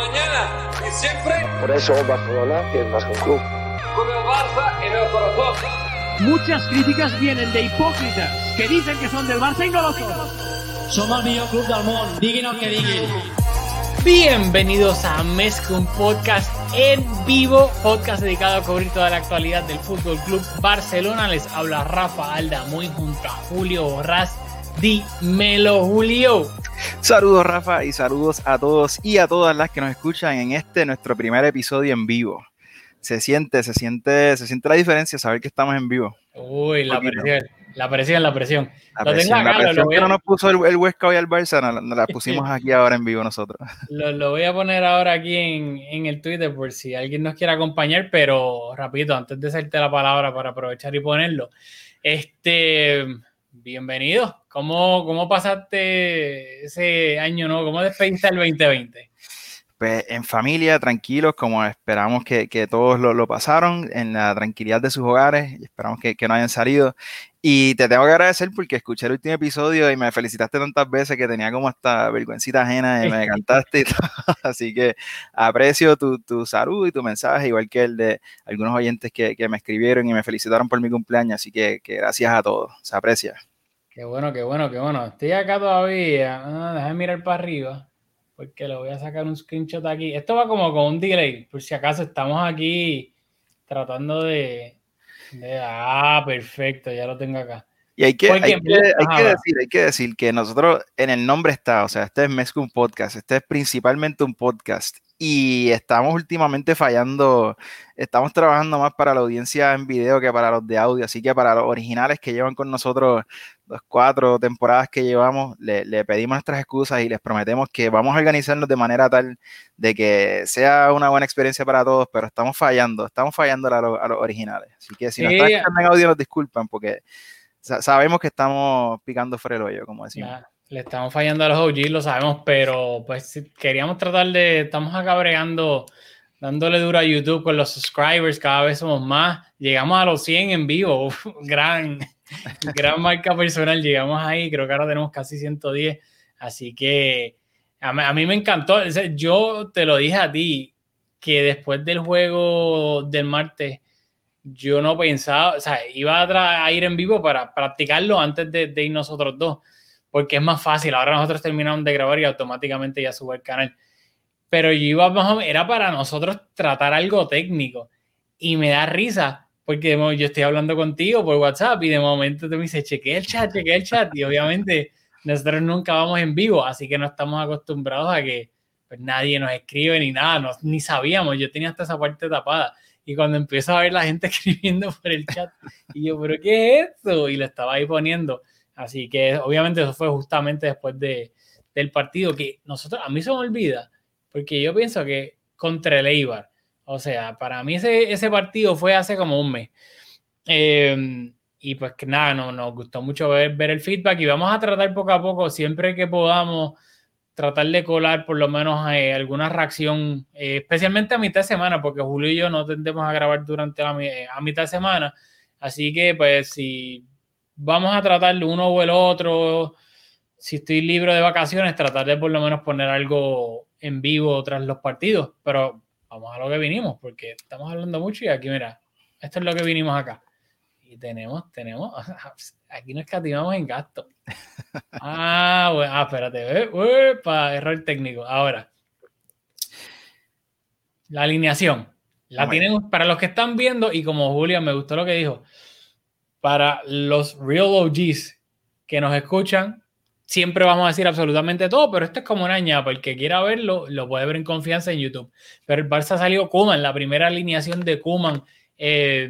mañana y siempre. Por eso Barcelona es más que un club. Con el Barça en el corazón. Muchas críticas vienen de hipócritas que dicen que son del Barça y no lo son. Som el millor club del món, diguin el que diguin. Bienvenidos a Mezcla, un podcast en vivo, podcast dedicado a cubrir toda la actualidad del Fútbol Club Barcelona. Les habla Rafa Alda, muy junto a Julio Borrás. Dímelo, Julio. Saludos, Rafa, y saludos a todos y a todas las que nos escuchan en este nuestro primer episodio en vivo. Se siente, se siente, se siente la diferencia saber que estamos en vivo. Uy, la presión, la presión, la presión. La presión, acá, lo- presión lo voy que a- no nos puso el, el Huesca hoy al Barça, nos, nos la pusimos aquí ahora en vivo nosotros. Lo, lo voy a poner ahora aquí en, en el Twitter por si alguien nos quiere acompañar, pero rapidito, antes de hacerte la palabra para aprovechar y ponerlo. Este, bienvenido. ¿Cómo, cómo pasaste ese año nuevo? ¿Cómo despediste el 2020? Pues en familia, tranquilos, como esperamos que, que todos lo, lo pasaron, en la tranquilidad de sus hogares, y esperamos que, que no hayan salido. Y te tengo que agradecer porque escuché el último episodio y me felicitaste tantas veces que tenía como hasta vergüencita ajena y me cantaste y todo. Así que aprecio tu, tu salud y tu mensaje, igual que el de algunos oyentes que, que me escribieron y me felicitaron por mi cumpleaños. Así que, que gracias a todos, se aprecia. Qué bueno, qué bueno, qué bueno. Estoy acá todavía. Ah, déjame mirar para arriba. Porque le voy a sacar un screenshot aquí. Esto va como con un delay. Por si acaso estamos aquí tratando de. de- ah, perfecto, ya lo tengo acá. Y hay que, hay que, hay que decir, hay que decir que nosotros en el nombre está, o sea, este es Mezcla un podcast, este es principalmente un podcast y estamos últimamente fallando, estamos trabajando más para la audiencia en video que para los de audio, así que para los originales que llevan con nosotros las cuatro temporadas que llevamos, le, le pedimos nuestras excusas y les prometemos que vamos a organizarnos de manera tal de que sea una buena experiencia para todos, pero estamos fallando, estamos fallando a, los- a los originales. Así que si nos están escuchando en audio, nos disculpan porque sa- sabemos que estamos picando fuera el hoyo, como decimos. Ya, le estamos fallando a los OG, lo sabemos, pero pues queríamos tratar de. Estamos acá bregando, dándole duro a YouTube con los subscribers, cada vez somos más. Llegamos a los 100 en vivo, gran, gran marca personal. Llegamos ahí, creo que ahora tenemos casi 110. Así que a a mí me encantó. Yo te lo dije a ti que después del juego del martes yo no pensaba, o sea, iba a, a ir en vivo para practicarlo antes de, de ir nosotros dos, porque es más fácil. Ahora nosotros terminamos de grabar y automáticamente ya sube el canal. Pero yo iba más era para nosotros tratar algo técnico y me da risa porque yo estoy hablando contigo por WhatsApp y de momento tú me dices, chequea el chat, chequea el chat y obviamente nosotros nunca vamos en vivo, así que no estamos acostumbrados a que pues, nadie nos escribe ni nada, no- ni sabíamos, yo tenía hasta esa parte tapada. Y cuando empiezo a ver la gente escribiendo por el chat, y yo, ¿pero qué es esto? Y lo estaba ahí poniendo. Así que obviamente eso fue justamente después de, del partido que nosotros, a mí se me olvida, porque yo pienso que contra el Eibar, o sea, para mí ese, ese partido fue hace como un mes. Eh, y pues que nada, no, nos gustó mucho ver, ver el feedback y vamos a tratar poco a poco, siempre que podamos, tratar de colar por lo menos eh, alguna reacción, eh, especialmente a mitad de semana, porque Julio y yo no tendemos a grabar durante la eh, a mitad de semana. Así que, pues, si vamos a tratar uno o el otro, si estoy libre de vacaciones, tratar de por lo menos poner algo en vivo tras los partidos. Pero vamos a lo que vinimos, porque estamos hablando mucho y aquí, mira, esto es lo que vinimos acá. Y tenemos, tenemos, aquí nos escatimamos en gasto. Ah, bueno, ah, espérate, para error técnico. Ahora, la alineación. La tienen para los que están viendo, y como Julia me gustó lo que dijo, para los real OGs que nos escuchan, siempre vamos a decir absolutamente todo, pero esto es como una ñapa. El que quiera verlo, lo puede ver en confianza en YouTube. Pero el Barça salió Kuman, la primera alineación de Kuman eh,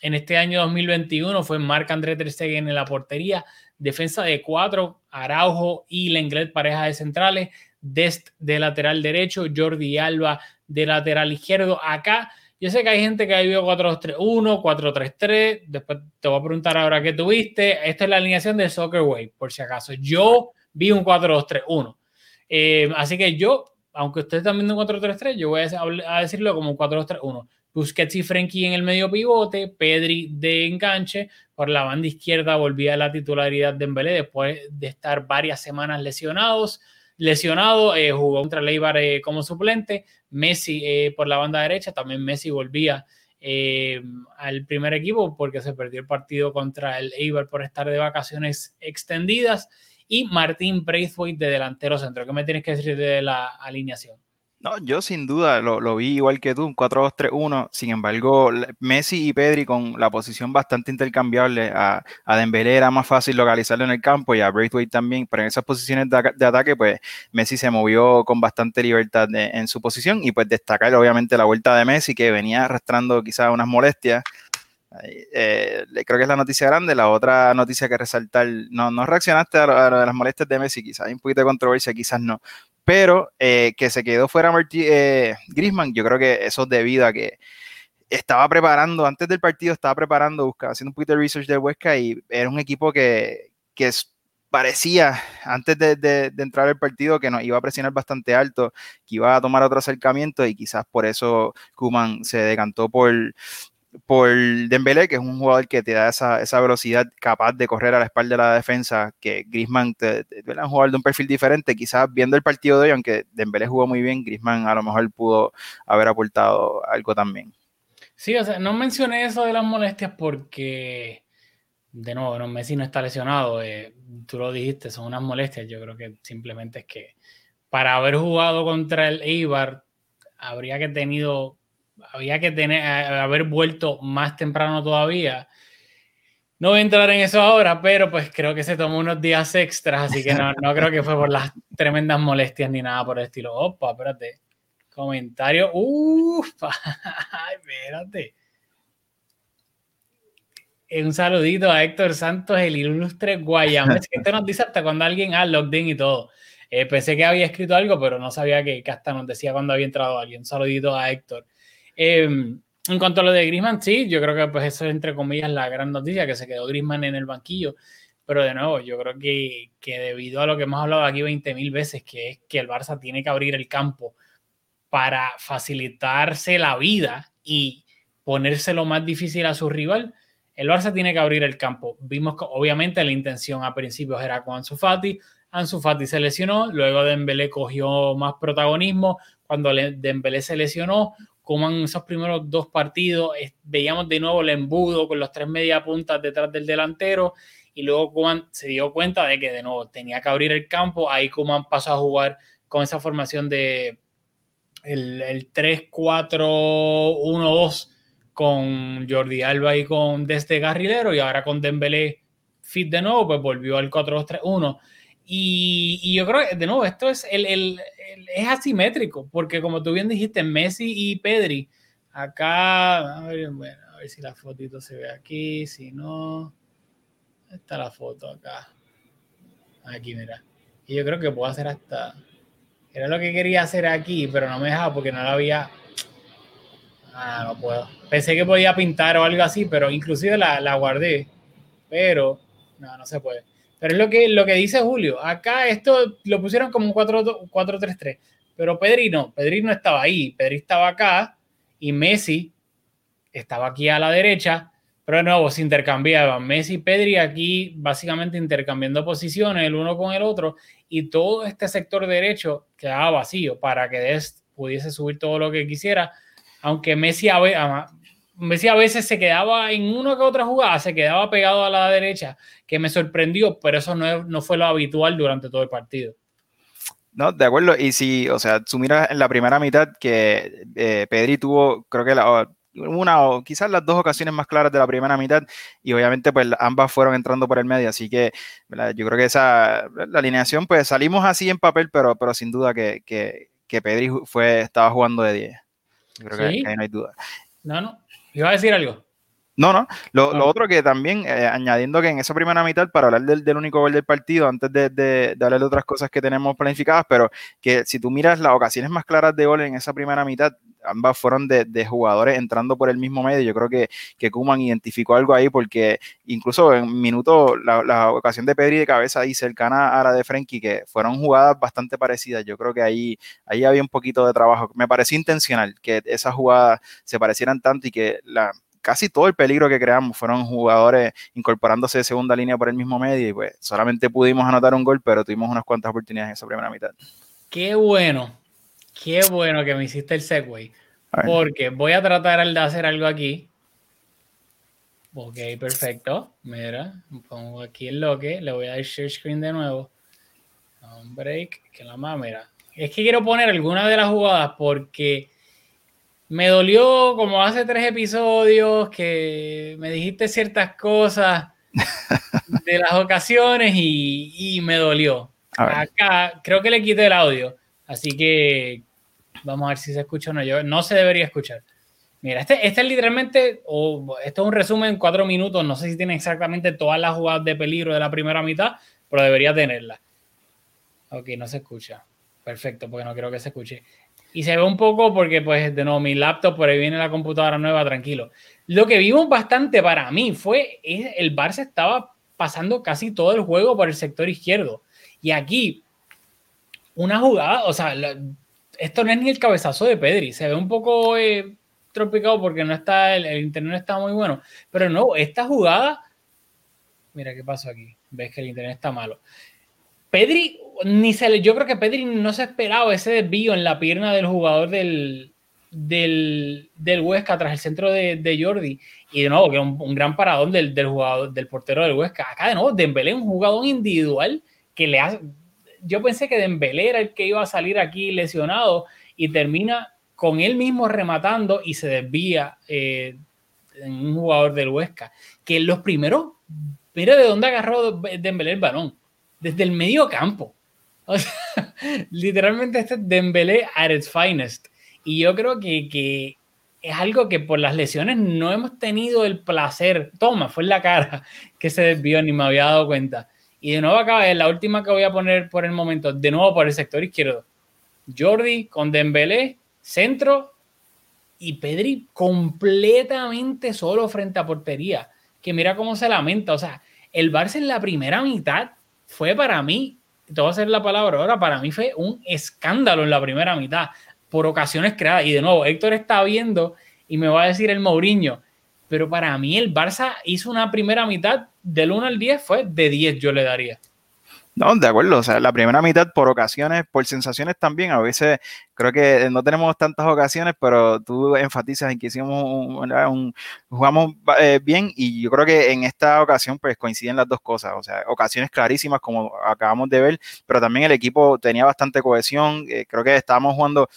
en este año 2021 fue Marc André Ter Stegen en la portería, defensa de cuatro, Araujo y Lenglet pareja de centrales, Dest de lateral derecho, Jordi Alba de lateral izquierdo. Acá yo sé que hay gente que ha visto 4-2-3-1, 4-3-3. Después te voy a preguntar ahora qué tuviste. Esta es la alineación de Soccer Way, por si acaso. Yo vi un 4-2-3-1. Eh, así que yo, aunque ustedes viendo un 4-3-3, yo voy a, decirlo como un 4-2-3-1. Busquets y Frenkie en el medio pivote, Pedri de enganche, por la banda izquierda volvía a la titularidad de Dembélé después de estar varias semanas lesionados, lesionado, eh, jugó contra el Eibar eh, como suplente, Messi eh, por la banda derecha, también Messi volvía al primer equipo porque se perdió el partido contra el Eibar por estar de vacaciones extendidas y Martín Braithwaite de delantero centro. ¿Qué me tienes que decir de la alineación? No, yo sin duda lo, vi igual que tú, un 4-2-3-1. Sin embargo, Messi y Pedri con la posición bastante intercambiable. A, a Dembélé era más fácil localizarlo en el campo y a Braithwaite también, pero en esas posiciones de, ataque, pues Messi se movió con bastante libertad en su posición y pues destacar obviamente la vuelta de Messi que venía arrastrando quizás unas molestias. Eh, creo que es la noticia grande. La otra noticia que resaltar, no, no reaccionaste a, las molestias de Messi, quizás hay un poquito de controversia, quizás no, pero eh, que se quedó fuera Martí, eh, Grisman, yo creo que eso es debido a que estaba preparando, antes del partido estaba preparando, buscaba, haciendo un poquito de research de Huesca y era un equipo que, que parecía antes de, de, entrar al partido que nos iba a presionar bastante alto, que iba a tomar otro acercamiento y quizás por eso Kuman se decantó por, por Dembélé, que es un jugador que te da esa, esa, velocidad capaz de correr a la espalda de la defensa, que Griezmann te, un jugador de un perfil diferente, quizás viendo el partido de hoy, aunque Dembélé jugó muy bien, Griezmann a lo mejor pudo haber aportado algo también. Sí, o sea, no mencioné eso de las molestias porque, de nuevo, no, Messi no está lesionado, eh, tú lo dijiste, son unas molestias, yo creo que simplemente es que para haber jugado contra el Eibar habría que tenido había que tener, haber vuelto más temprano todavía. No voy a entrar en eso ahora, pero pues creo que se tomó unos días extras, así que no, no creo que fue por las tremendas molestias ni nada por el estilo. Opa, espérate. Comentario. Uf, espérate. Un saludito a Héctor Santos, el ilustre Guayamés, que esto nos dice hasta cuando alguien ha logged in y todo. Eh, pensé que había escrito algo, pero no sabía que, que, hasta nos decía cuando había entrado alguien. Un saludito a Héctor. Em, en cuanto a lo de Grisman, sí, yo creo que pues eso es entre comillas la gran noticia, que se quedó Grisman en el banquillo. Pero de nuevo, yo creo que, que debido a lo que hemos hablado aquí 20.000 veces, que es que el Barça tiene que abrir el campo para facilitarse la vida y ponérselo más difícil a su rival, el Barça tiene que abrir el campo. Vimos que obviamente la intención a principios era con Ansu Fati, Ansu Fati se lesionó, luego Dembélé cogió más protagonismo, cuando Dembélé se lesionó, como en esos primeros dos partidos veíamos de nuevo el embudo con los tres media puntas detrás del delantero y luego Kuman se dio cuenta de que de nuevo tenía que abrir el campo, ahí Kuman pasó a jugar con esa formación de el, el 3-4-1-2 con Jordi Alba y con desde Garrilero y ahora con Dembélé fit de nuevo, pues volvió al 4-2-3-1 y, y, yo creo que, de nuevo, esto es, el, el, es asimétrico, porque como tú bien dijiste, Messi y Pedri, acá, a ver, bueno, a ver si la fotito se ve aquí, si no, está la foto acá. Aquí, mira. Y yo creo que puedo hacer hasta, era lo que quería hacer aquí, pero no me dejaba porque no la había, ah, no puedo. Pensé que podía pintar o algo así, pero inclusive la, la guardé, pero no, no se puede. Pero es lo que, lo que dice Julio. Acá esto lo pusieron como un 4-3-3. Pero Pedri no. Pedri no estaba ahí. Pedri estaba acá y Messi estaba aquí a la derecha. Pero de nuevo se intercambiaban. Messi y Pedri aquí básicamente intercambiando posiciones el uno con el otro. Y todo este sector derecho quedaba vacío para que Dest pudiese subir todo lo que quisiera. Aunque Messi Messi a veces se quedaba en una que otra jugada, se quedaba pegado a la derecha, que me sorprendió, pero eso no, no fue lo habitual durante todo el partido. No, de acuerdo. Y si, o sea, tú miras en la primera mitad que eh, Pedri tuvo, creo que la, una o quizás las dos ocasiones más claras de la primera mitad y obviamente pues ambas fueron entrando por el medio, así que yo creo que esa, la alineación pues salimos así en papel, pero, pero sin duda que, que, que Pedri fue, estaba jugando de 10. Creo que, ahí no hay duda. No, no, ¿Iba a decir algo? No, no. Lo, ah. otro que también, eh, añadiendo que en esa primera mitad, para hablar del, único gol del partido, antes de, de, hablar de otras cosas que tenemos planificadas, pero que si tú miras las ocasiones más claras de gol en esa primera mitad, ambas fueron de, jugadores entrando por el mismo medio. Yo creo que, que Kuman identificó algo ahí porque incluso en minuto la, ocasión de Pedri de cabeza ahí cercana a la de Frenkie, que fueron jugadas bastante parecidas. Yo creo que ahí, ahí había un poquito de trabajo. Me pareció intencional que esas jugadas se parecieran tanto y que la casi todo el peligro que creamos fueron jugadores incorporándose de segunda línea por el mismo medio y pues solamente pudimos anotar un gol, pero tuvimos unas cuantas oportunidades en esa primera mitad. Qué bueno, qué bueno que me hiciste el segue, porque voy a tratar de hacer algo aquí. Ok, perfecto. Mira, pongo aquí el loque, le voy a dar share screen de nuevo. Un break, que la más, mira. Es que quiero poner alguna de las jugadas porque me dolió como hace tres episodios que me dijiste ciertas cosas de las ocasiones y, me dolió. Acá creo que le quité el audio, así que vamos a ver si se escucha o no. Yo, no se debería escuchar. Mira, este, este es literalmente, o esto es un resumen en cuatro minutos. No sé si tiene exactamente todas las jugadas de peligro de la primera mitad, pero debería tenerla. Ok, no se escucha. Perfecto, porque no quiero que se escuche. Y se ve un poco porque, pues, de nuevo, mi laptop, por ahí viene la computadora nueva, tranquilo. Lo que vimos bastante para mí fue el Barça estaba pasando casi todo el juego por el sector izquierdo. Y aquí, una jugada, o sea, esto no es ni el cabezazo de Pedri, se ve un poco eh, tropicado porque no está, el, el, internet no está muy bueno. Pero no, esta jugada, mira qué pasó aquí, ves que el internet está malo. Pedri, ni se yo creo que Pedri no se esperaba ese desvío en la pierna del jugador del, del, del Huesca tras el centro de, de, Jordi. Y de nuevo, que un, un gran paradón del, del, jugador, del portero del Huesca. Acá de nuevo, Dembélé un jugador individual que le hace... Yo pensé que Dembélé era el que iba a salir aquí lesionado y termina con él mismo rematando y se desvía eh, en un jugador del Huesca. Que en los primeros, mira de dónde agarró Dembélé el balón desde el medio campo. O sea, literalmente este es Dembélé at its finest. Y yo creo que, que, es algo que por las lesiones no hemos tenido el placer. Toma, fue en la cara que se desvió, ni me había dado cuenta. Y de nuevo acá es la última que voy a poner por el momento, de nuevo por el sector izquierdo. Jordi con Dembélé, centro, y Pedri completamente solo frente a portería. Que mira cómo se lamenta. O sea, el Barça en la primera mitad fue para mí, te voy a hacer la palabra ahora, para mí fue un escándalo en la primera mitad, por ocasiones creadas. Y de nuevo, Héctor está viendo y me va a decir el Mourinho, pero para mí el Barça hizo una primera mitad del 1 al 10, fue de 10 yo le daría. No, de acuerdo. O sea, la primera mitad por ocasiones, por sensaciones también. A veces creo que no tenemos tantas ocasiones, pero tú enfatizas en que hicimos un, jugamos eh, bien y yo creo que en esta ocasión pues coinciden las dos cosas. O sea, ocasiones clarísimas como acabamos de ver, pero también el equipo tenía bastante cohesión. Eh, creo que estábamos jugando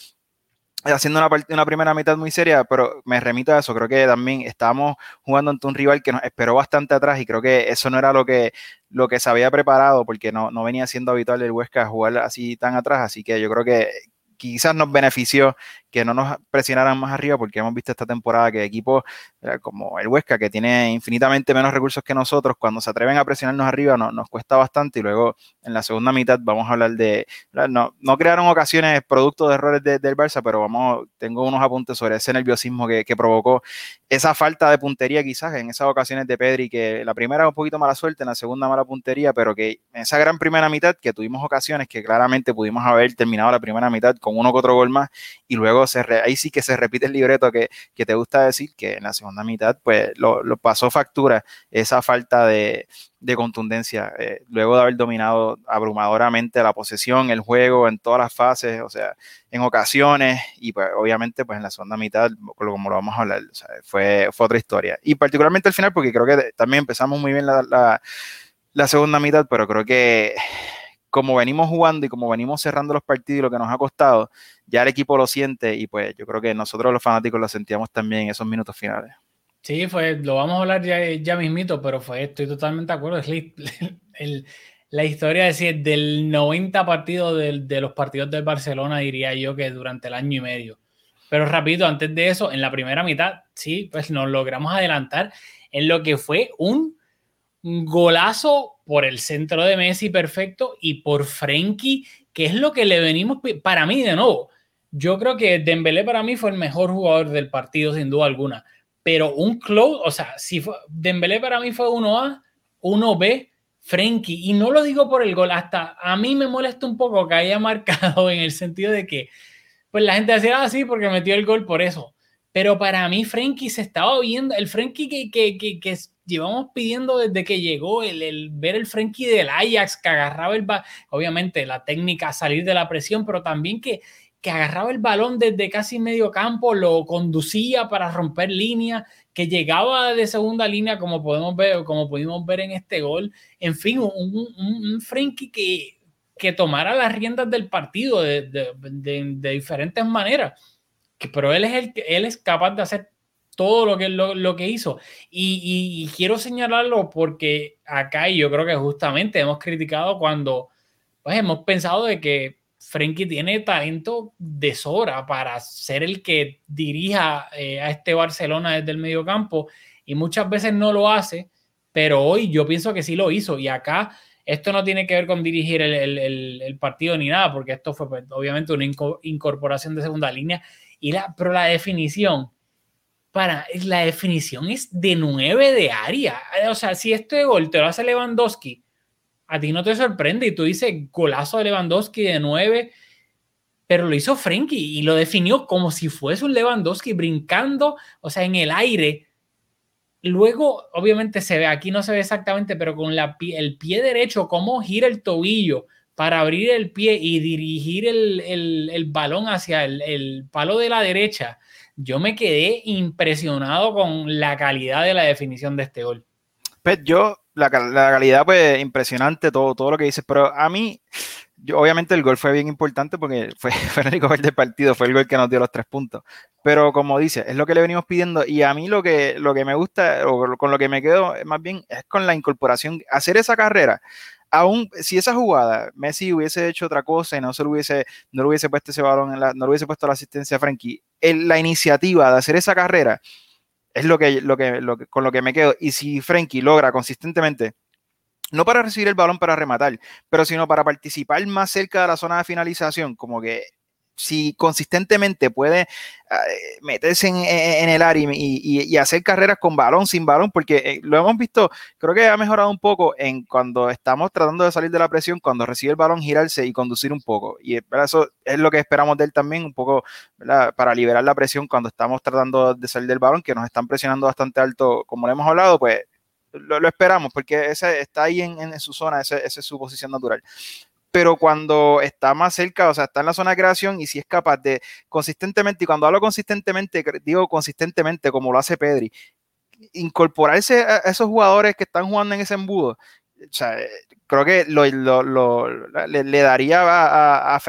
haciendo una, una, primera mitad muy seria, pero me remito a eso, creo que también estábamos jugando ante un rival que nos esperó bastante atrás y creo que eso no era lo que, lo que se había preparado porque no, no venía siendo habitual el Huesca jugar así tan atrás, así que yo creo que quizás nos benefició que no nos presionaran más arriba, porque hemos visto esta temporada que equipos como el Huesca, que tiene infinitamente menos recursos que nosotros, cuando se atreven a presionarnos arriba no, nos cuesta bastante. Y luego en la segunda mitad vamos a hablar de, no, no crearon ocasiones producto de errores del Barça, pero vamos, tengo unos apuntes sobre ese nerviosismo que, que, provocó esa falta de puntería quizás en esas ocasiones de Pedri, que la primera un poquito mala suerte, en la segunda mala puntería, pero que en esa gran primera mitad que tuvimos ocasiones que claramente pudimos haber terminado la primera mitad con uno que otro gol más y luego ahí sí que se repite el libreto que, que, te gusta decir, que en la segunda mitad pues lo, pasó factura esa falta de, de contundencia, eh, luego de haber dominado abrumadoramente la posesión, el juego en todas las fases, o sea, en ocasiones y pues obviamente pues en la segunda mitad, como lo vamos a hablar, fue, fue otra historia. Y particularmente al final porque creo que también empezamos muy bien la, la segunda mitad, pero creo que como venimos jugando y como venimos cerrando los partidos y lo que nos ha costado, ya el equipo lo siente y pues yo creo que nosotros los fanáticos lo sentíamos también en esos minutos finales. Sí, fue, lo vamos a hablar ya, ya mismito, pero fue, estoy totalmente de acuerdo. Es el, la historia es decir, del 90 partidos de, los partidos del Barcelona, diría yo que durante el año y medio. Pero rápido, antes de eso, en la primera mitad, sí, pues nos logramos adelantar en lo que fue un golazo por el centro de Messi perfecto y por Frenkie, que es lo que le venimos para mí de nuevo. Yo creo que Dembélé para mí fue el mejor jugador del partido sin duda alguna, pero un close, o sea, si fue, Dembélé para mí fue 1A, 1B, Frenkie, y no lo digo por el gol, hasta a mí me molesta un poco que haya marcado en el sentido de que pues la gente decía, ah, sí, porque metió el gol por eso. pero para mí Frenkie se estaba viendo, el Frenkie que, que, que, que llevamos pidiendo desde que llegó, el, el, ver el Frenkie del Ajax que agarraba el obviamente la técnica salir de la presión, pero también que, que agarraba el balón desde casi medio campo, lo conducía para romper línea, que llegaba de segunda línea como podemos ver, como pudimos ver en este gol. En fin, un, un, un Frenkie que, que tomara las riendas del partido de, de, de, de diferentes maneras pero él es, el, él es capaz de hacer todo lo que, lo, lo que hizo. Y, quiero señalarlo porque acá, yo creo que justamente hemos criticado cuando pues, hemos pensado de que Frenkie tiene talento de sobra para ser el que dirija eh, a este Barcelona desde el medio campo y muchas veces no lo hace, pero hoy yo pienso que sí lo hizo y acá esto no tiene que ver con dirigir el, el, el partido ni nada, porque esto fue pues, obviamente una incorporación de segunda línea y la, pero la definición, para, la definición es de 9 de área. O sea, si este gol te lo hace Lewandowski, a ti no te sorprende y tú dices golazo de Lewandowski de 9, pero lo hizo Frenkie y lo definió como si fuese un Lewandowski brincando, o sea, en el aire. Luego, obviamente se ve, aquí no se ve exactamente, pero con la, el pie derecho, cómo gira el tobillo, para abrir el pie y dirigir el, el, el balón hacia el, el, palo de la derecha, yo me quedé impresionado con la calidad de la definición de este gol. Pues yo, la, calidad, pues impresionante, todo, todo lo que dices, pero a mí, yo, obviamente el gol fue bien importante porque fue, fue el partido, fue el gol que nos dio los tres puntos. Pero como dice, es lo que le venimos pidiendo y a mí lo que, lo que me gusta o con lo que me quedo más bien es con la incorporación, hacer esa carrera aún si esa jugada Messi hubiese hecho otra cosa y no se lo hubiese, no le hubiese puesto ese balón, en la, no le hubiese puesto la asistencia a Frankie, la iniciativa de hacer esa carrera es lo que, lo que, lo que, con lo que me quedo. Y si Frankie logra consistentemente, no para recibir el balón para rematar, pero sino para participar más cerca de la zona de finalización, como que si consistentemente puede uh, meterse en, el área y, hacer carreras con balón, sin balón, porque eh, lo hemos visto, creo que ha mejorado un poco en cuando estamos tratando de salir de la presión, cuando recibe el balón, girarse y conducir un poco. Y ¿verdad? eso es lo que esperamos de él también, un poco para liberar la presión cuando estamos tratando de salir del balón, que nos están presionando bastante alto, como lo hemos hablado, pues lo, lo esperamos, porque ese está ahí en, en su zona, esa es su posición natural pero cuando está más cerca, o sea, está en la zona de creación y si es capaz de consistentemente, y cuando hablo consistentemente, digo consistentemente, como lo hace Pedri, incorporarse a esos jugadores que están jugando en ese embudo, o sea, creo que lo, le, daría a, a, a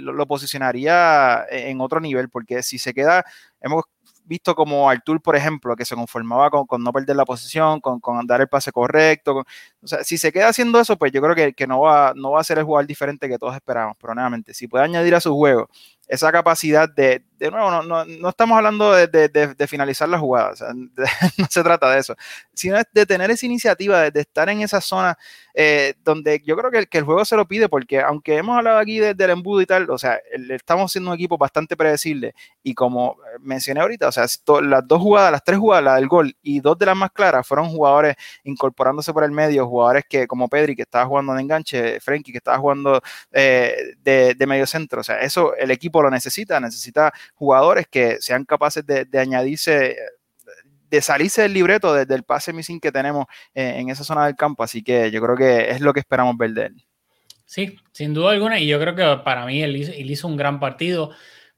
lo, posicionaría en otro nivel, porque si se queda, hemos visto como Artur, por ejemplo, que se conformaba con, con no perder la posición, con, con, dar el pase correcto. O sea, si se queda haciendo eso, pues yo creo que, que, no, va, no va a ser el jugador diferente que todos esperamos. Pero nuevamente, si puede añadir a su juego esa capacidad de, de nuevo, no, no, no estamos hablando de, de, de, finalizar la jugada, o sea, no se trata de eso, sino de tener esa iniciativa, de, estar en esa zona eh, donde yo creo que, que, el juego se lo pide, porque aunque hemos hablado aquí del embudo y tal, o sea, estamos siendo un equipo bastante predecible y como mencioné ahorita, o sea, las dos jugadas, las tres jugadas, la del gol y dos de las más claras, fueron jugadores incorporándose por el medio, jugadores que como Pedri, que estaba jugando de enganche, Frenkie, que estaba jugando eh, de medio centro, o sea, eso el equipo lo necesita, necesita jugadores que sean capaces de, de añadirse de salirse del libreto desde el pase missing que tenemos eh, en esa zona del campo, así que yo creo que es lo que esperamos ver de él. Sí, sin duda alguna, y yo creo que para mí él hizo, él hizo un gran partido.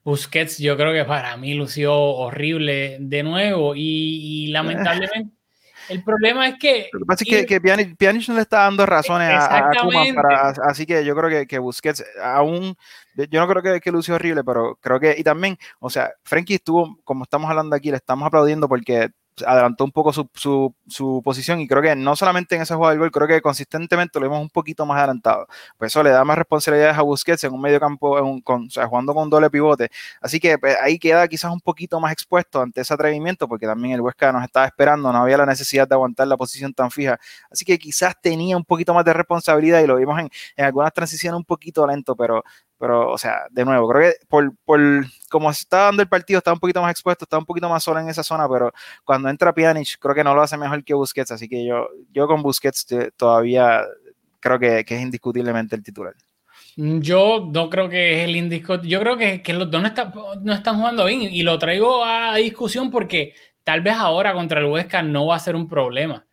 Busquets, yo creo que para mí lució horrible de nuevo y, y lamentablemente el problema es que. Lo que pasa es que, que Pjanic, Pjanic, no le está dando razones a, a Koeman para, así que yo creo que, que Busquets aún. Yo no creo que, que lució horrible, pero creo que. Y también, o sea, Frankie estuvo, como estamos hablando aquí, le estamos aplaudiendo porque adelantó un poco su, su, posición y creo que no solamente en esa jugada del gol, creo que consistentemente lo vemos un poquito más adelantado. Pues eso le da más responsabilidades a Busquets en un medio campo, en con, o sea, jugando con doble pivote. Así que pues, ahí queda quizás un poquito más expuesto ante ese atrevimiento, porque también el Huesca nos estaba esperando, no había la necesidad de aguantar la posición tan fija. Así que quizás tenía un poquito más de responsabilidad y lo vimos en, en algunas transiciones un poquito lento, pero pero, o sea, de nuevo, creo que por, por como se está dando el partido, está un poquito más expuesto, está un poquito más solo en esa zona, pero cuando entra Pjanic, creo que no lo hace mejor que Busquets, así que yo, yo con Busquets todavía creo que, que es indiscutiblemente el titular. Yo no creo que es el indisco. Yo creo que, que los dos no, está, no, están jugando bien y lo traigo a discusión porque tal vez ahora contra el Huesca no va a ser un problema.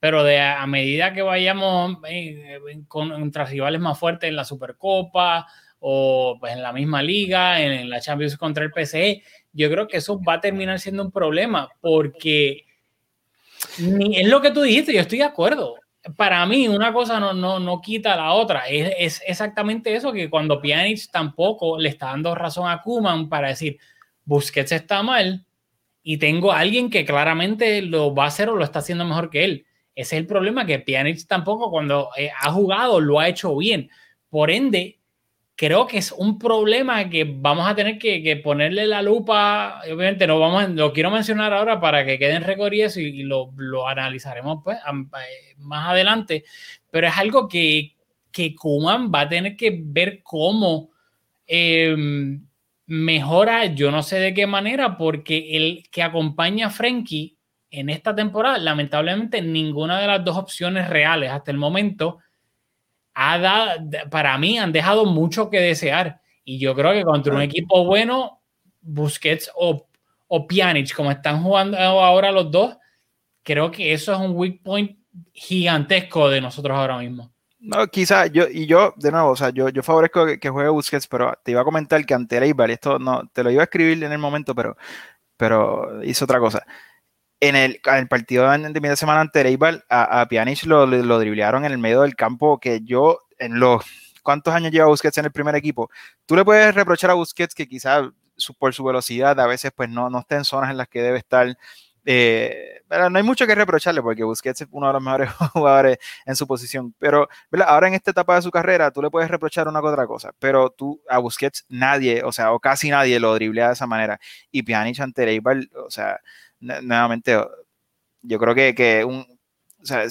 Pero de a, medida que vayamos eh, contra rivales más fuertes en la Supercopa o pues en la misma liga, en, la Champions contra el PSE, yo creo que eso va a terminar siendo un problema porque es lo que tú dijiste, yo estoy de acuerdo para mí una cosa no, no, no quita la otra. Es, es, exactamente eso que cuando Pjanic tampoco le está dando razón a Kuman para decir Busquets está mal y tengo alguien que claramente lo va a hacer o lo está haciendo mejor que él. Ese es el problema que Pjanic tampoco cuando eh, ha jugado lo ha hecho bien. Por ende, creo que es un problema que vamos a tener que, ponerle la lupa. Obviamente no vamos, lo quiero mencionar ahora para que queden récord y y, lo, analizaremos pues, eh, más adelante. Pero es algo que, que Kuman va a tener que ver cómo em, mejora, yo no sé de qué manera, porque el que acompaña a Frenkie en esta temporada, lamentablemente ninguna de las dos opciones reales hasta el momento para mí han dejado mucho que desear. Y yo creo que contra un equipo bueno, Busquets o, o Pjanic, como están jugando ahora los dos, creo que eso es un weak point gigantesco de nosotros ahora mismo. No, quizá yo, y yo, de nuevo, o sea, yo, yo favorezco que, juegue Busquets, pero te iba a comentar que ante el esto no, te lo iba a escribir en el momento, pero, pero hizo otra cosa en el, el partido de, de media semana ante Eibar, a, a Pjanic lo, lo driblearon en el medio del campo, que yo, en los cuántos años lleva Busquets en el primer equipo, tú le puedes reprochar a Busquets que quizás por su velocidad a veces pues no, no esté en zonas en las que debe estar. Eh, pero no hay mucho que reprocharle porque Busquets es uno de los mejores jugadores en su posición. Pero ahora en esta etapa de su carrera tú le puedes reprochar una que otra cosa, pero tú a Busquets nadie, o sea, o casi nadie lo driblea de esa manera. Y Pjanic ante Eibar, o sea, nuevamente, yo creo que, que un, o sea,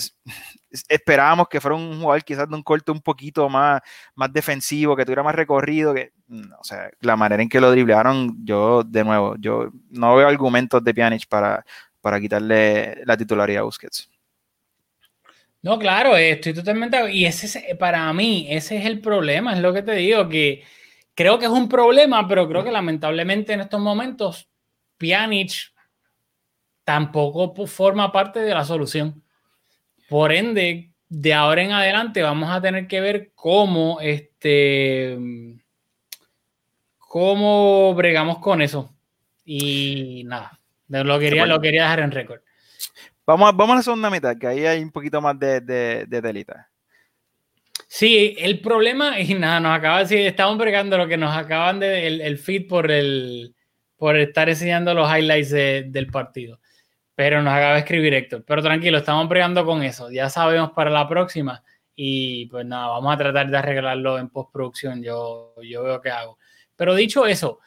esperábamos que fuera un jugador quizás de un corte un poquito más, más defensivo, que tuviera más recorrido, que, o sea, la manera en que lo driblearon, yo, de nuevo, yo no veo argumentos de Pjanic para, para quitarle la titularidad a Busquets. No, claro, estoy totalmente. Y ese para mí, ese es el problema, es lo que te digo, que creo que es un problema, pero creo que lamentablemente en estos momentos Pjanic tampoco forma parte de la solución. Por ende, de ahora en adelante vamos a tener que ver cómo este cómo bregamos con eso. Y nada, lo quería, lo quería dejar en récord. Vamos a, vamos a la segunda mitad, que ahí hay un poquito más de, de, de telita. Sí, el problema, y nada, nos acaba de decir, estamos bregando lo que nos acaban de, el, el feed por el por estar enseñando los highlights del partido. Pero nos acaba de escribir Héctor. Pero tranquilo, estamos pregando con eso. Ya sabemos para la próxima. Y pues nada, vamos a tratar de arreglarlo en postproducción. Yo, yo veo qué hago. Pero dicho eso,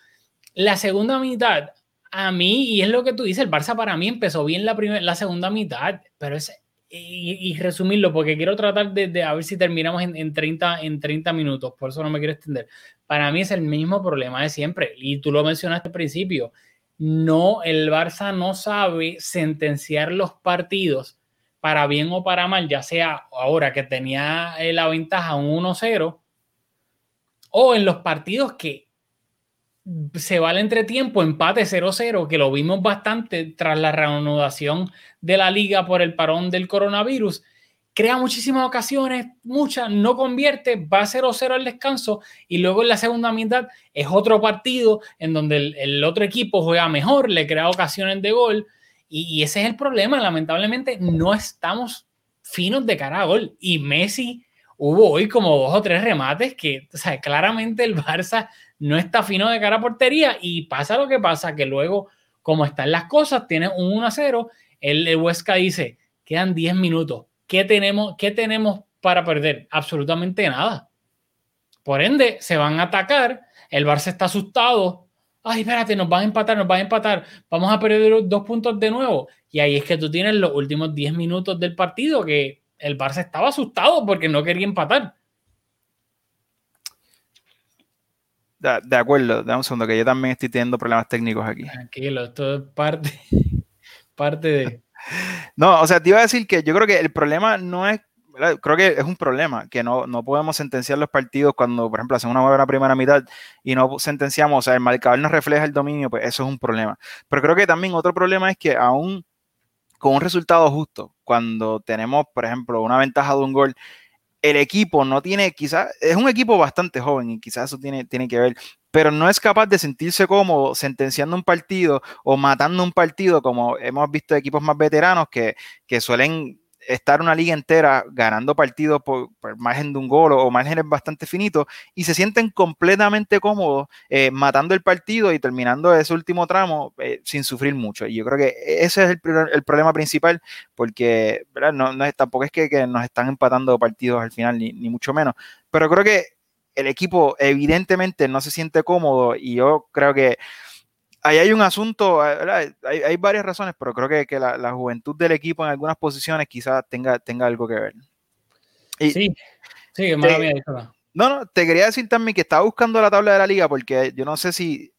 la segunda mitad, a mí, y es lo que tú dices, el Barça para mí empezó bien la, primera, la segunda mitad, pero es, y, resumirlo, porque quiero tratar de, de, a ver si terminamos en, en, 30, en 30 minutos, por eso no me quiero extender. Para mí es el mismo problema de siempre, y tú lo mencionaste al principio, no, el Barça no sabe sentenciar los partidos para bien o para mal, ya sea ahora que tenía eh, la ventaja un 1-0 o en los partidos que se va al entretiempo, empate 0-0, que lo vimos bastante tras la reanudación de la liga por el parón del coronavirus crea muchísimas ocasiones, muchas, no convierte, va a 0-0 al descanso y luego en la segunda mitad es otro partido en donde el, otro equipo juega mejor, le crea ocasiones de gol y, ese es el problema, lamentablemente no estamos finos de cara a gol y Messi hubo hoy como dos o tres remates que, o sea, claramente el Barça no está fino de cara a portería y pasa lo que pasa, que luego, como están las cosas, tiene un 1-0, el, el Huesca dice, quedan 10 minutos, ¿qué tenemos, qué tenemos para perder? Absolutamente nada. Por ende, se van a atacar, el Barça está asustado, ay, espérate, nos van a empatar, nos van a empatar, vamos a perder dos puntos de nuevo. Y ahí es que tú tienes los últimos 10 minutos del partido que el Barça estaba asustado porque no quería empatar. De, acuerdo, dame un segundo, que yo también estoy teniendo problemas técnicos aquí. Tranquilo, esto es parte, parte de... No, o sea, te iba a decir que yo creo que el problema no es, creo que es un problema, que no, no podemos sentenciar los partidos cuando, por ejemplo, hacemos una buena primera mitad y no sentenciamos, o sea, el marcador nos refleja el dominio, pues eso es un problema. Pero creo que también otro problema es que aún con un resultado justo, cuando tenemos, por ejemplo, una ventaja de un gol, el equipo no tiene, quizás, es un equipo bastante joven y quizás eso tiene, tiene que ver, pero no es capaz de sentirse cómodo sentenciando un partido o matando un partido, como hemos visto equipos más veteranos que, que suelen estar una liga entera ganando partidos por, margen de un gol o, márgenes bastante finitos y se sienten completamente cómodos eh, matando el partido y terminando ese último tramo eh, sin sufrir mucho. Y yo creo que ese es el, el problema principal porque No, no, tampoco es que, que, nos están empatando partidos al final, ni, ni mucho menos, pero creo que el equipo evidentemente no se siente cómodo y yo creo que ahí hay un asunto, hay, hay, varias razones, pero creo que, que la, la, juventud del equipo en algunas posiciones quizás tenga, tenga algo que ver. Y sí, sí, mala mía, No, no, te quería decir también que estaba buscando la tabla de la liga porque yo no sé si,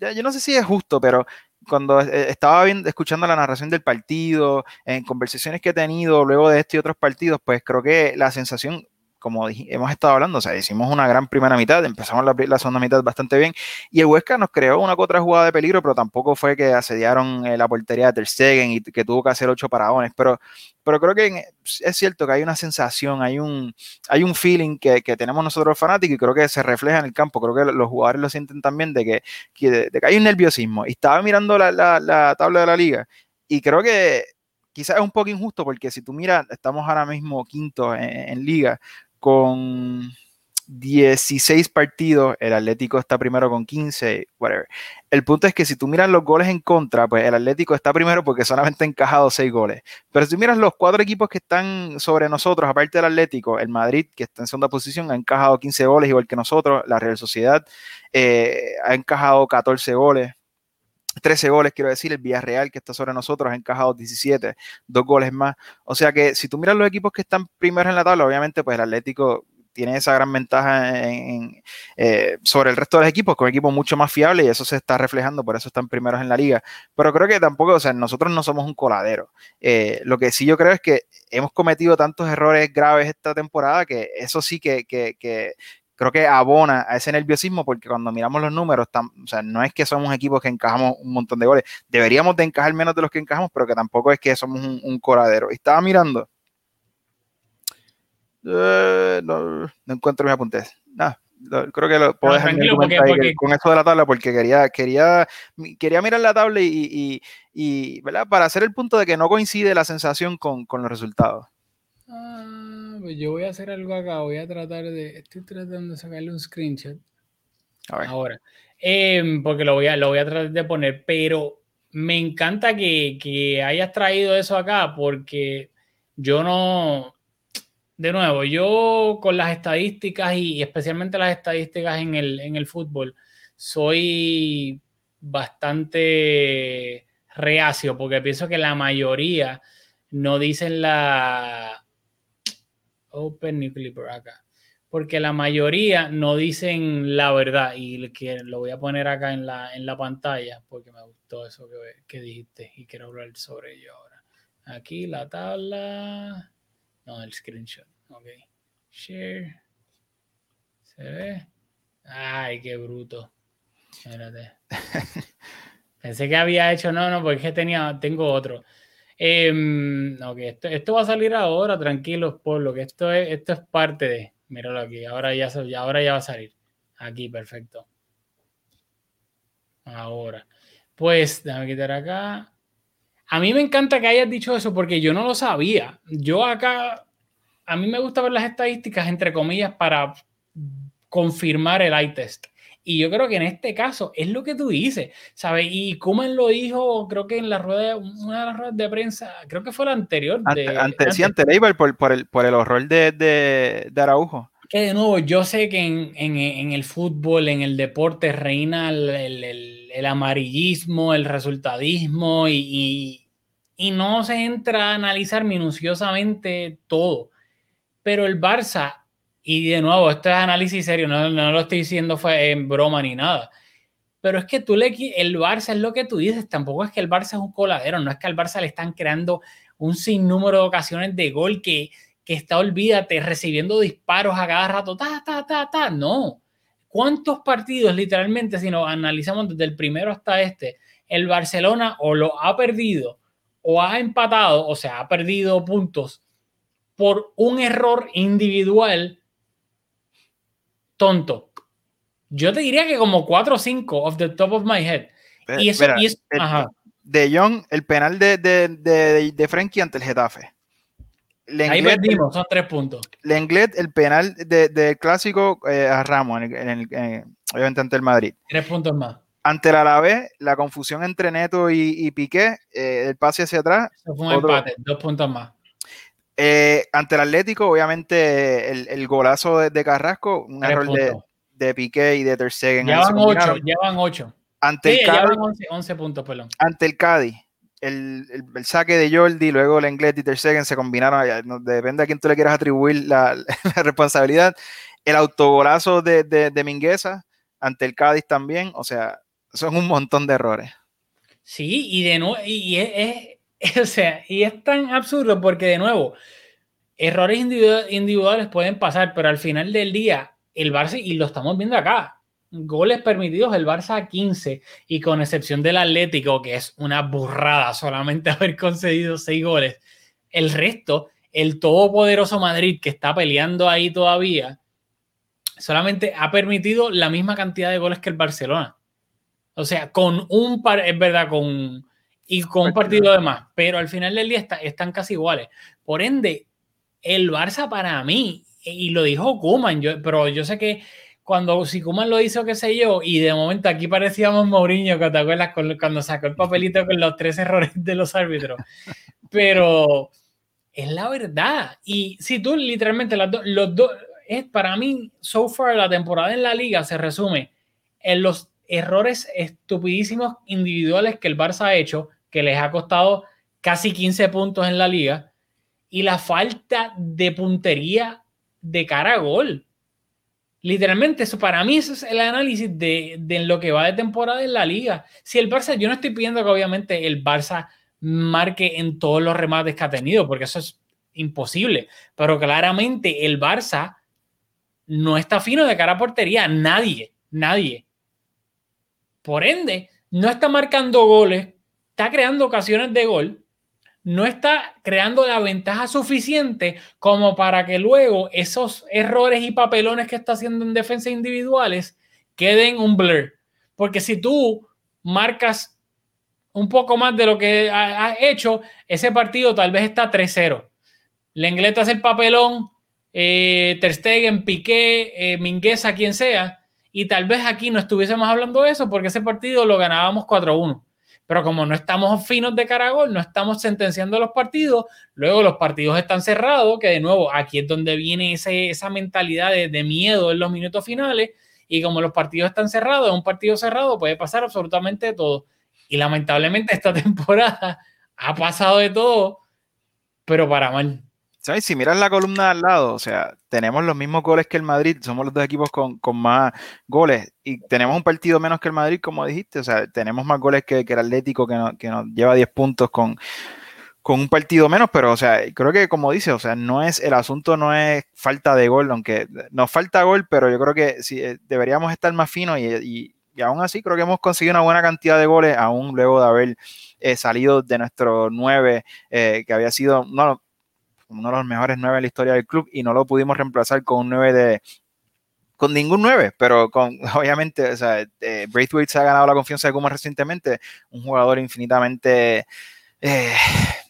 yo no sé si es justo, pero cuando eh, estaba viendo, escuchando la narración del partido, en conversaciones que he tenido luego de este y otros partidos, pues creo que la sensación como hemos estado hablando, o sea, hicimos una gran primera mitad, empezamos la, la, segunda mitad bastante bien, y el Huesca nos creó una otra jugada de peligro, pero tampoco fue que asediaron eh, la portería de Ter Stegen y que tuvo que hacer ocho paradones, pero, pero creo que es cierto que hay una sensación, hay un, hay un feeling que, que tenemos nosotros fanáticos y creo que se refleja en el campo, creo que los jugadores lo sienten también de que, de, que hay un nerviosismo, y estaba mirando la, la, la tabla de la liga, y creo que quizás es un poco injusto porque si tú miras, estamos ahora mismo quinto en, en, liga, con 16 partidos, el Atlético está primero con 15, whatever. El punto es que si tú miras los goles en contra, pues el Atlético está primero porque solamente ha encajado 6 goles. Pero si tú miras los cuatro equipos que están sobre nosotros, aparte del Atlético, el Madrid, que está en segunda posición, ha encajado 15 goles igual que nosotros, la Real Sociedad eh, ha encajado 14 goles. 13 goles, quiero decir, el Villarreal que está sobre nosotros ha encajado 17, dos goles más. O sea que si tú miras los equipos que están primeros en la tabla, obviamente pues el Atlético tiene esa gran ventaja en, eh, sobre el resto de los equipos, con un equipo mucho más fiable y eso se está reflejando, por eso están primeros en la liga. Pero creo que tampoco, o sea, nosotros no somos un coladero. Eh, lo que sí yo creo es que hemos cometido tantos errores graves esta temporada que eso sí que, que, creo que abona a ese nerviosismo porque cuando miramos los números, o sea, no es que somos equipos que encajamos un montón de goles, deberíamos de encajar menos de los que encajamos, pero que tampoco es que somos un, un coladero. estaba mirando, eh, no, no, encuentro mis apuntes, nada. Creo que lo puedo dejar porque, porque, con esto de la tabla porque quería, quería, quería mirar la tabla y, y, y ¿verdad? para hacer el punto de que no coincide la sensación con, con los resultados. Ah pues yo voy a hacer algo acá, voy a tratar de, estoy tratando de sacarle un screenshot ahora, eh, porque lo voy, a, lo voy a tratar de poner, pero me encanta que, que hayas traído eso acá, porque yo no, de nuevo, yo con las estadísticas y especialmente las estadísticas en el, en el fútbol, soy bastante reacio porque pienso que la mayoría no dicen la, Open New Clipper acá. Porque la mayoría no dicen la verdad y que lo voy a poner acá en la, en la pantalla porque me gustó eso que, que dijiste y quiero hablar sobre ello ahora. Aquí la tabla. No, el screenshot. Ok. Share. ¿Se ve? Ay, qué bruto. Espérate. Pensé que había hecho, no, no, porque tenía, tengo otro. Eh, ok, esto, esto, va a salir ahora, tranquilos, por lo que esto es, esto es parte de. Míralo aquí, ahora ya, ahora ya va a salir. Aquí, perfecto. Ahora. Pues, déjame quitar acá. A mí me encanta que hayas dicho eso porque yo no lo sabía. Yo acá, a mí me gusta ver las estadísticas, entre comillas, para confirmar el eye test. Y yo creo que en este caso es lo que tú dices, ¿sabes? Y Kuman lo dijo, creo que en la rueda, una de las ruedas de prensa, creo que fue la anterior. De, ante, ante, sí, ante Leiber por, por, el, por el horror de, de, de Araujo. Que de nuevo, yo sé que en, en, en el fútbol, en el deporte, reina el, el, el amarillismo, el resultadismo y, y, y no se entra a analizar minuciosamente todo. Pero el Barça y de nuevo, esto es análisis serio, no, no lo estoy diciendo fue en broma ni nada. Pero es que tú le el Barça es lo que tú dices, tampoco es que el Barça es un coladero, no es que al Barça le están creando un sinnúmero de ocasiones de gol que, que está, olvídate, recibiendo disparos a cada rato, ta, ta, ta, ta. No. ¿Cuántos partidos, literalmente, si nos analizamos desde el primero hasta este, el Barcelona o lo ha perdido o ha empatado, o sea, ha perdido puntos por un error individual tonto? Yo te diría que como 4 o 5 off the top of my head. Y eso, Mira, y es, el- ajá. De Jong, el penal de, de, de, de Frenkie ante el Getafe. Ahí perdimos, son tres puntos. Lenglet, el penal de- clásico eh, a Ramos, en el, en el- obviamente ante el Madrid. Tres puntos más. Ante el Alavés, la confusión entre Neto y, y Piqué, eh, el pase hacia atrás. Eso fue un Otro- empate, dos puntos más. Eh, ante el Atlético, obviamente, el, el golazo de, de Carrasco, un error de, Piqué y de Ter Stegen. Ya ahí se van ocho, combinaron. ya van ocho. Ante, Sí, el Cádiz, van 11, 11 puntos, perdón. ante el Cádiz, el, el- el saque de Jordi, luego el Englet y Ter Stegen se combinaron, depende a quién tú le quieras atribuir la, la responsabilidad. El autogolazo de, de, de Mingueza ante el Cádiz también, o sea, son un montón de errores. Sí, y de nuevo, y, es- o sea, y es tan absurdo porque de nuevo, errores individu- individuales pueden pasar, pero al final del día, el Barça, y lo estamos viendo acá, goles permitidos, el Barça 15, y con excepción del Atlético, que es una burrada solamente haber concedido 6 goles, el resto, el todopoderoso Madrid que está peleando ahí todavía, solamente ha permitido la misma cantidad de goles que el Barcelona. O sea, con un par, es verdad, con y con un partido de más, pero al final del día está- están casi iguales. Por ende, el Barça para mí, y lo dijo Kuman, yo, pero yo sé que cuando si Kuman lo hizo, qué sé yo, y de momento aquí parecíamos Mourinho, que te acuerdas con- cuando sacó el papelito con los tres errores de los árbitros. Pero es la verdad. Y si tú literalmente las do- los dos, es para mí, so far, la temporada en la liga se resume en los errores estupidísimos individuales que el Barça ha hecho, que les ha costado casi 15 puntos en la liga, y la falta de puntería de cara a gol. Literalmente, eso para mí eso es el análisis de, de lo que va de temporada en la liga. Si el Barça, yo no estoy pidiendo que obviamente el Barça marque en todos los remates que ha tenido, porque eso es imposible, pero claramente el Barça no está fino de cara a portería, nadie, nadie. Por ende, no está marcando goles, está creando ocasiones de gol, no está creando la ventaja suficiente como para que luego esos errores y papelones que está haciendo en defensa individuales queden un blur. Porque si tú marcas un poco más de lo que has hecho, ese partido tal vez está 3-0. Lenglet hace el papelón, eh, Ter Stegen, Piqué, eh, Mingueza, quien sea, y tal vez aquí no estuviésemos hablando de eso porque ese partido lo ganábamos 4-1. Pero como no estamos finos de cara a gol, no estamos sentenciando los partidos, luego los partidos están cerrados, que de nuevo aquí es donde viene esa mentalidad de, miedo en los minutos finales, y como los partidos están cerrados, en un partido cerrado puede pasar absolutamente todo. Y lamentablemente esta temporada ha pasado de todo, pero para mal. Si miras la columna al lado, o sea, tenemos los mismos goles que el Madrid, somos los dos equipos con, más goles y tenemos un partido menos que el Madrid, como dijiste, o sea, tenemos más goles que, el Atlético que, no- nos lleva 10 puntos con, con un partido menos, pero, o sea, creo que como dice, o sea, no es, el asunto no es falta de gol, aunque nos falta gol, pero yo creo que eh, deberíamos estar más finos y, y, y aún así creo que hemos conseguido una buena cantidad de goles, aún luego de haber eh, salido de nuestro 9, eh, que había sido, no, uno de los mejores nueve en la historia del club y no lo pudimos reemplazar con un 9 de con ningún 9, pero con obviamente, o sea, eh, Braithwaite se ha ganado la confianza de Kuma recientemente, un jugador infinitamente eh,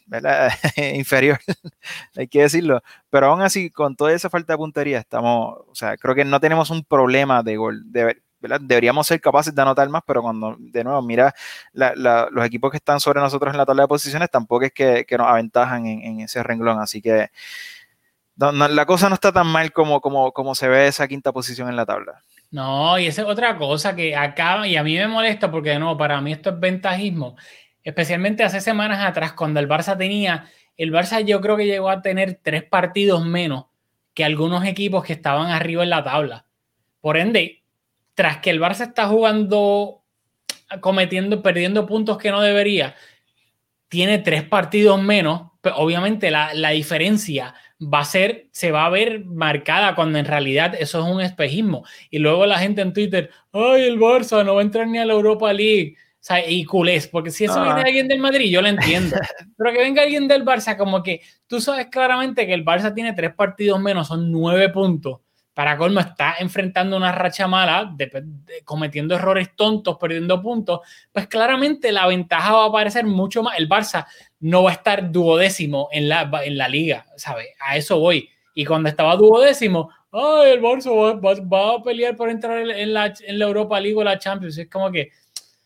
inferior, hay que decirlo, pero aún así, con toda esa falta de puntería, estamos, o sea, creo que no tenemos un problema de gol, deberíamos ser capaces de anotar más, pero cuando, de nuevo, mira los equipos que están sobre nosotros en la tabla de posiciones, tampoco es que, nos aventajan en, ese renglón, así que la cosa no está tan mal como, como, como se ve esa quinta posición en la tabla. No, y esa es otra cosa que acaba, y a mí me molesta porque de nuevo, para mí esto es ventajismo, especialmente hace semanas atrás, cuando el Barça tenía, el Barça yo creo que llegó a tener tres partidos menos que algunos equipos que estaban arriba en la tabla. Por ende, tras que el Barça está jugando, cometiendo, perdiendo puntos que no debería, tiene tres partidos menos, pero obviamente la, la diferencia va a ser, se va a ver marcada cuando en realidad eso es un espejismo. Y luego la gente en Twitter, ay, el Barça no va a entrar ni a la Europa League. O sea, y culés, porque si eso viene alguien del Madrid, yo lo entiendo. Pero que venga alguien del Barça, como que tú sabes claramente que el Barça tiene tres partidos menos, son nueve puntos. Para colmo, está enfrentando una racha mala, cometiendo errores tontos, perdiendo puntos. Pues claramente la ventaja va a aparecer mucho más. El Barça no va a estar duodécimo en la, en la liga, ¿sabes? A eso voy. Y cuando estaba duodécimo, ay, el Barça va, a pelear por entrar en la, en la Europa League o la Champions. Es como que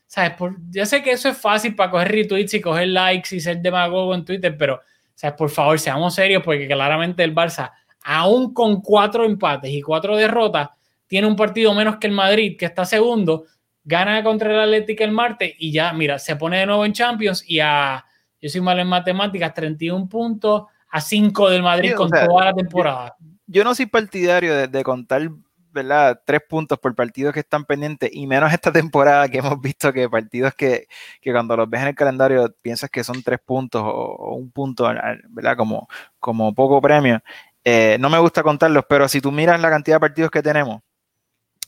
¿sabes? Por, yo sé que eso es fácil para coger retweets y coger likes y ser demagogo en Twitter, pero, ¿sabes? Por favor, seamos serios porque claramente el Barça, aún con cuatro empates y cuatro derrotas, tiene un partido menos que el Madrid, que está segundo, gana contra el Atlético el martes y ya, mira, se pone de nuevo en Champions y a, yo soy malo en matemáticas, 31 puntos a 5 del Madrid con toda la temporada. Yo, no soy partidario de, de contar ¿verdad? Tres puntos por partidos que están pendientes y menos esta temporada que hemos visto que partidos que, que cuando los ves en el calendario piensas que son tres puntos o, un punto, ¿verdad? Como, como poco premio. Eh, no me gusta contarlos, pero si tú miras la cantidad de partidos que tenemos,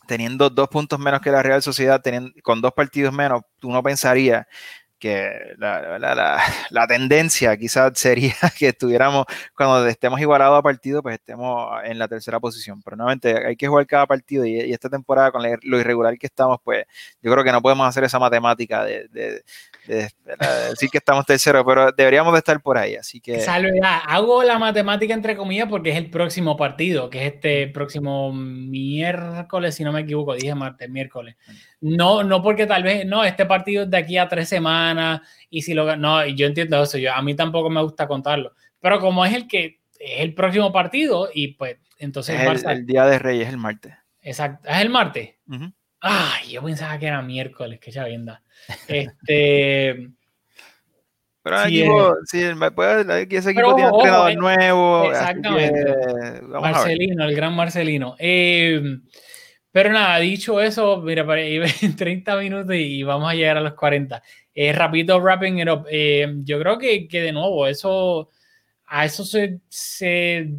teniendo dos puntos menos que la Real Sociedad, teniendo, con dos partidos menos, tú no pensarías que la, la, la, tendencia quizás sería que estuviéramos, cuando estemos igualados a partido, pues estemos en la tercera posición. Pero nuevamente hay que jugar cada partido y, esta temporada con lo irregular que estamos, pues yo creo que no podemos hacer esa matemática de, decir que estamos terceros, pero deberíamos de estar por ahí. Así que... Salvedad, hago la matemática entre comillas porque es el próximo partido, que es este próximo miércoles, si no me equivoco, dije martes, miércoles. No, no porque tal vez, no, este partido es de aquí a tres semanas y si lo no, yo entiendo eso, yo, a mí tampoco me gusta contarlo, pero como es el que es el próximo partido y pues entonces... el, día de Reyes es el martes. Exacto, es el martes. Ay, yo pensaba que era miércoles, que chavienda. Este. Pero sí, equipo, sí, ese equipo tiene entrenador eh, nuevo. Exactamente. Marcelino, el gran Marcelino. Eh, pero nada, dicho eso, mira, en 30 minutos y vamos a llegar a los 40. Eh, rapidito, wrapping it up. Eh, yo creo que, de nuevo, eso a eso se,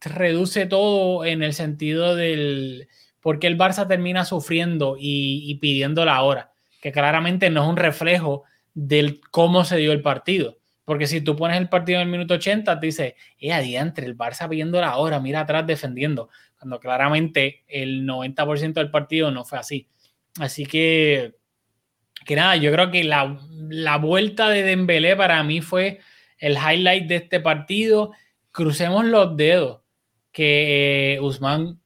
reduce todo en el sentido del por qué el Barça termina sufriendo y, y pidiendo la hora, que claramente no es un reflejo del cómo se dio el partido. Porque si tú pones el partido en el minuto 80, te dice, eh, adiante, el Barça pidiendo la hora, mira atrás defendiendo cuando claramente el 90% del partido no fue así. Así que, que nada, yo creo que la, la vuelta de Dembélé para mí fue el highlight de este partido. Crucemos los dedos que eh, Usman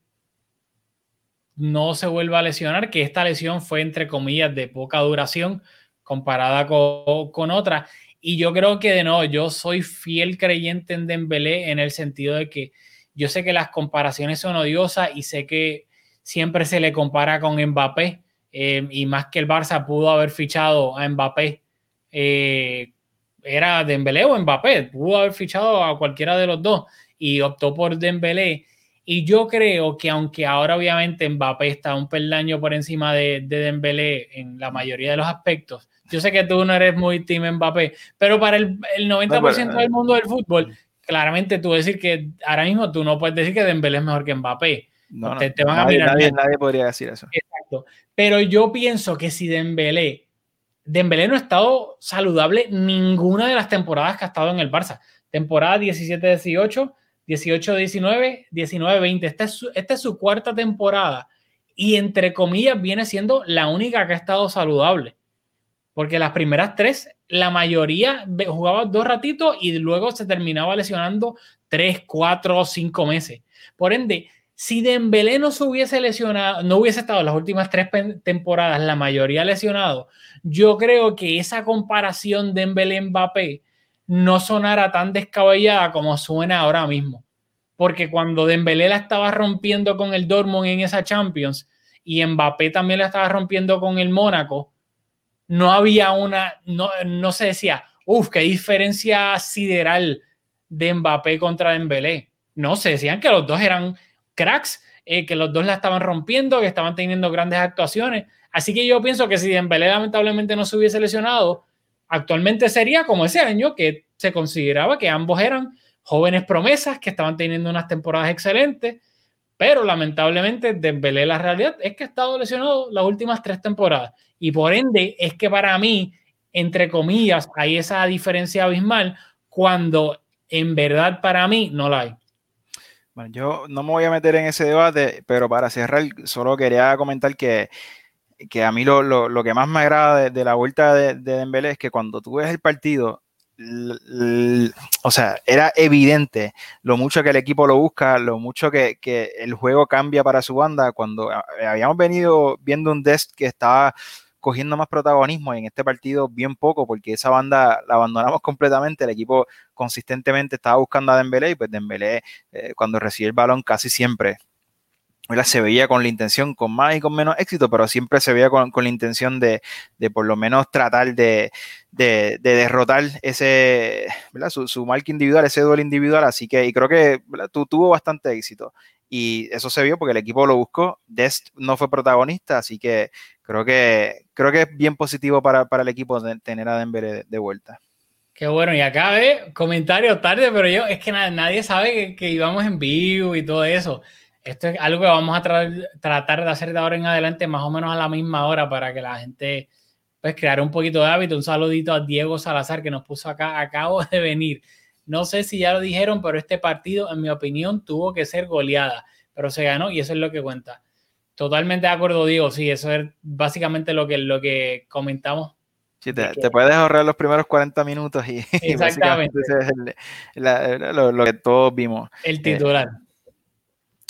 no se vuelva a lesionar, que esta lesión fue entre comillas de poca duración comparada con, con otra. Y yo creo que de nuevo, yo soy fiel creyente en Dembélé en el sentido de que yo sé que las comparaciones son odiosas y sé que siempre se le compara con Mbappé eh, y más que el Barça pudo haber fichado a Mbappé. Eh, era Dembélé o Mbappé, pudo haber fichado a cualquiera de los dos y optó por Dembélé. Y yo creo que aunque ahora obviamente Mbappé está un peldaño por encima de, de Dembélé en la mayoría de los aspectos, yo sé que tú no eres muy team Mbappé, pero para el, el 90% del mundo del fútbol, claramente tú decir que ahora mismo tú no puedes decir que Dembélé es mejor que Mbappé. No, te, van nadie, a mirar nadie, nadie, podría decir eso. Pero yo pienso que si Dembélé, Dembélé no ha estado saludable ninguna de las temporadas que ha estado en el Barça. Temporada 17-18, 18-19, 19-20. Esta es, su, esta es su cuarta temporada y entre comillas viene siendo la única que ha estado saludable. Porque las primeras tres la mayoría jugaba dos ratitos y luego se terminaba lesionando tres, cuatro, cinco meses. Por ende, si Dembélé no se hubiese lesionado, no hubiese estado las últimas tres temporadas, la mayoría lesionado, yo creo que esa comparación de Dembélé-Mbappé no sonara tan descabellada como suena ahora mismo. Porque cuando Dembélé la estaba rompiendo con el Dortmund en esa Champions y Mbappé también la estaba rompiendo con el Mónaco, no había una, no, no se decía, uff, qué diferencia sideral de Mbappé contra Dembélé. No, se decían que los dos eran cracks, eh, que los dos la estaban rompiendo, que estaban teniendo grandes actuaciones. Así que yo pienso que si Dembélé lamentablemente no se hubiese lesionado, actualmente sería como ese año que se consideraba que ambos eran jóvenes promesas que estaban teniendo unas temporadas excelentes, pero lamentablemente Dembélé la realidad es que ha estado lesionado las últimas tres temporadas y por ende es que para mí, entre comillas, hay esa diferencia abismal cuando en verdad para mí no la hay. Yo no me voy a meter en ese debate, pero para cerrar, solo quería comentar que, que a mí lo, lo, lo, que más me agrada de, la vuelta de, de Dembélé es que cuando tú ves el partido, o sea, era evidente lo mucho que el equipo lo busca, lo mucho que, que, el juego cambia para su banda. Cuando habíamos venido viendo un Dest que estaba cogiendo más protagonismo en este partido bien poco, porque esa banda la abandonamos completamente. El equipo consistentemente estaba buscando a Dembélé y pues Dembélé eh, cuando recibe el balón casi siempre se veía con la intención, con más y con menos éxito, pero siempre se veía con, la intención de, por lo menos tratar de derrotar ese, Su, su, marca individual, ese duelo individual, así que y creo que tu, tuvo bastante éxito. Y eso se vio porque el equipo lo buscó, Dest no fue protagonista, así que creo que, creo que es bien positivo para, para el equipo tener a Denver de, vuelta. Qué bueno, y acá ve comentarios tarde, pero yo es que nadie sabe que, íbamos en vivo y todo eso. Esto es algo que vamos a tra tratar de hacer de ahora en adelante más o menos a la misma hora para que la gente pues crear un poquito de hábito. Un saludito a Diego Salazar que nos puso acá, acabo de venir. No sé si ya lo dijeron, pero este partido, en mi opinión, tuvo que ser goleada, pero se ganó y eso es lo que cuenta. Totalmente de acuerdo, Diego. Sí, eso es básicamente lo que, lo que comentamos. Sí, te, te puedes ahorrar los primeros 40 minutos y, Exactamente. Y es lo, lo, que todos vimos. El titular. Eh,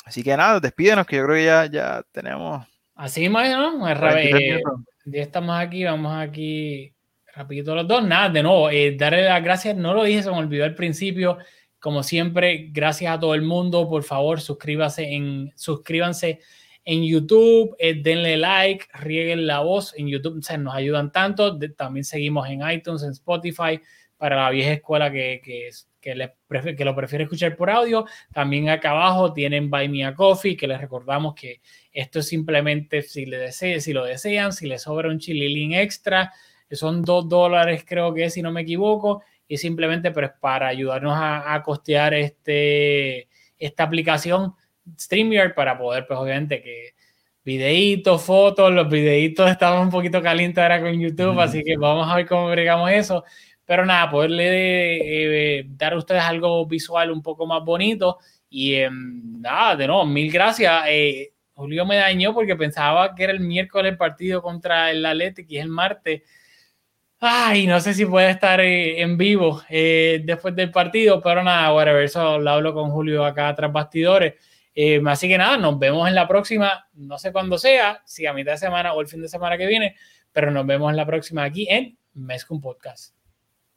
Así que nada, despídenos, que yo creo que ya, ya tenemos. Así más, ¿no? Eh, ya estamos aquí, vamos aquí rapidito los dos. Nada, de nuevo, eh, darle las gracias, no lo dije, se me olvidó al principio. Como siempre, gracias a todo el mundo. Por favor, suscríbase en, suscríbanse en YouTube, eh, denle like, rieguen la voz en YouTube, nos ayudan tanto. también seguimos en iTunes, en Spotify, para la vieja escuela que, que es que, le que lo prefiere escuchar por audio. También acá abajo tienen Buy Me a Coffee, que les recordamos que esto es simplemente si, le desee, si lo desean, si les sobra un chililín extra, que son dos dólares creo que es, si no me equivoco, y simplemente pues, para ayudarnos a, a costear este, esta aplicación StreamYard para poder, pues obviamente que videitos, fotos, los videitos estaban un poquito calientes ahora con YouTube, así que vamos a ver cómo agregamos eso. Pero nada, poderle eh, dar a ustedes algo visual un poco más bonito. Y eh, nada, de nuevo, mil gracias. Eh, Julio me dañó porque pensaba que era el miércoles el partido contra el Athletic y es el martes. Ay, no sé si puede estar eh, en vivo eh, después del partido, pero nada, whatever, eso lo hablo con Julio acá tras bastidores. Eh, así que nada, nos vemos en la próxima, no sé cuándo sea, si a mitad de semana o el fin de semana que viene, pero nos vemos en la próxima aquí en Mezcum Podcast.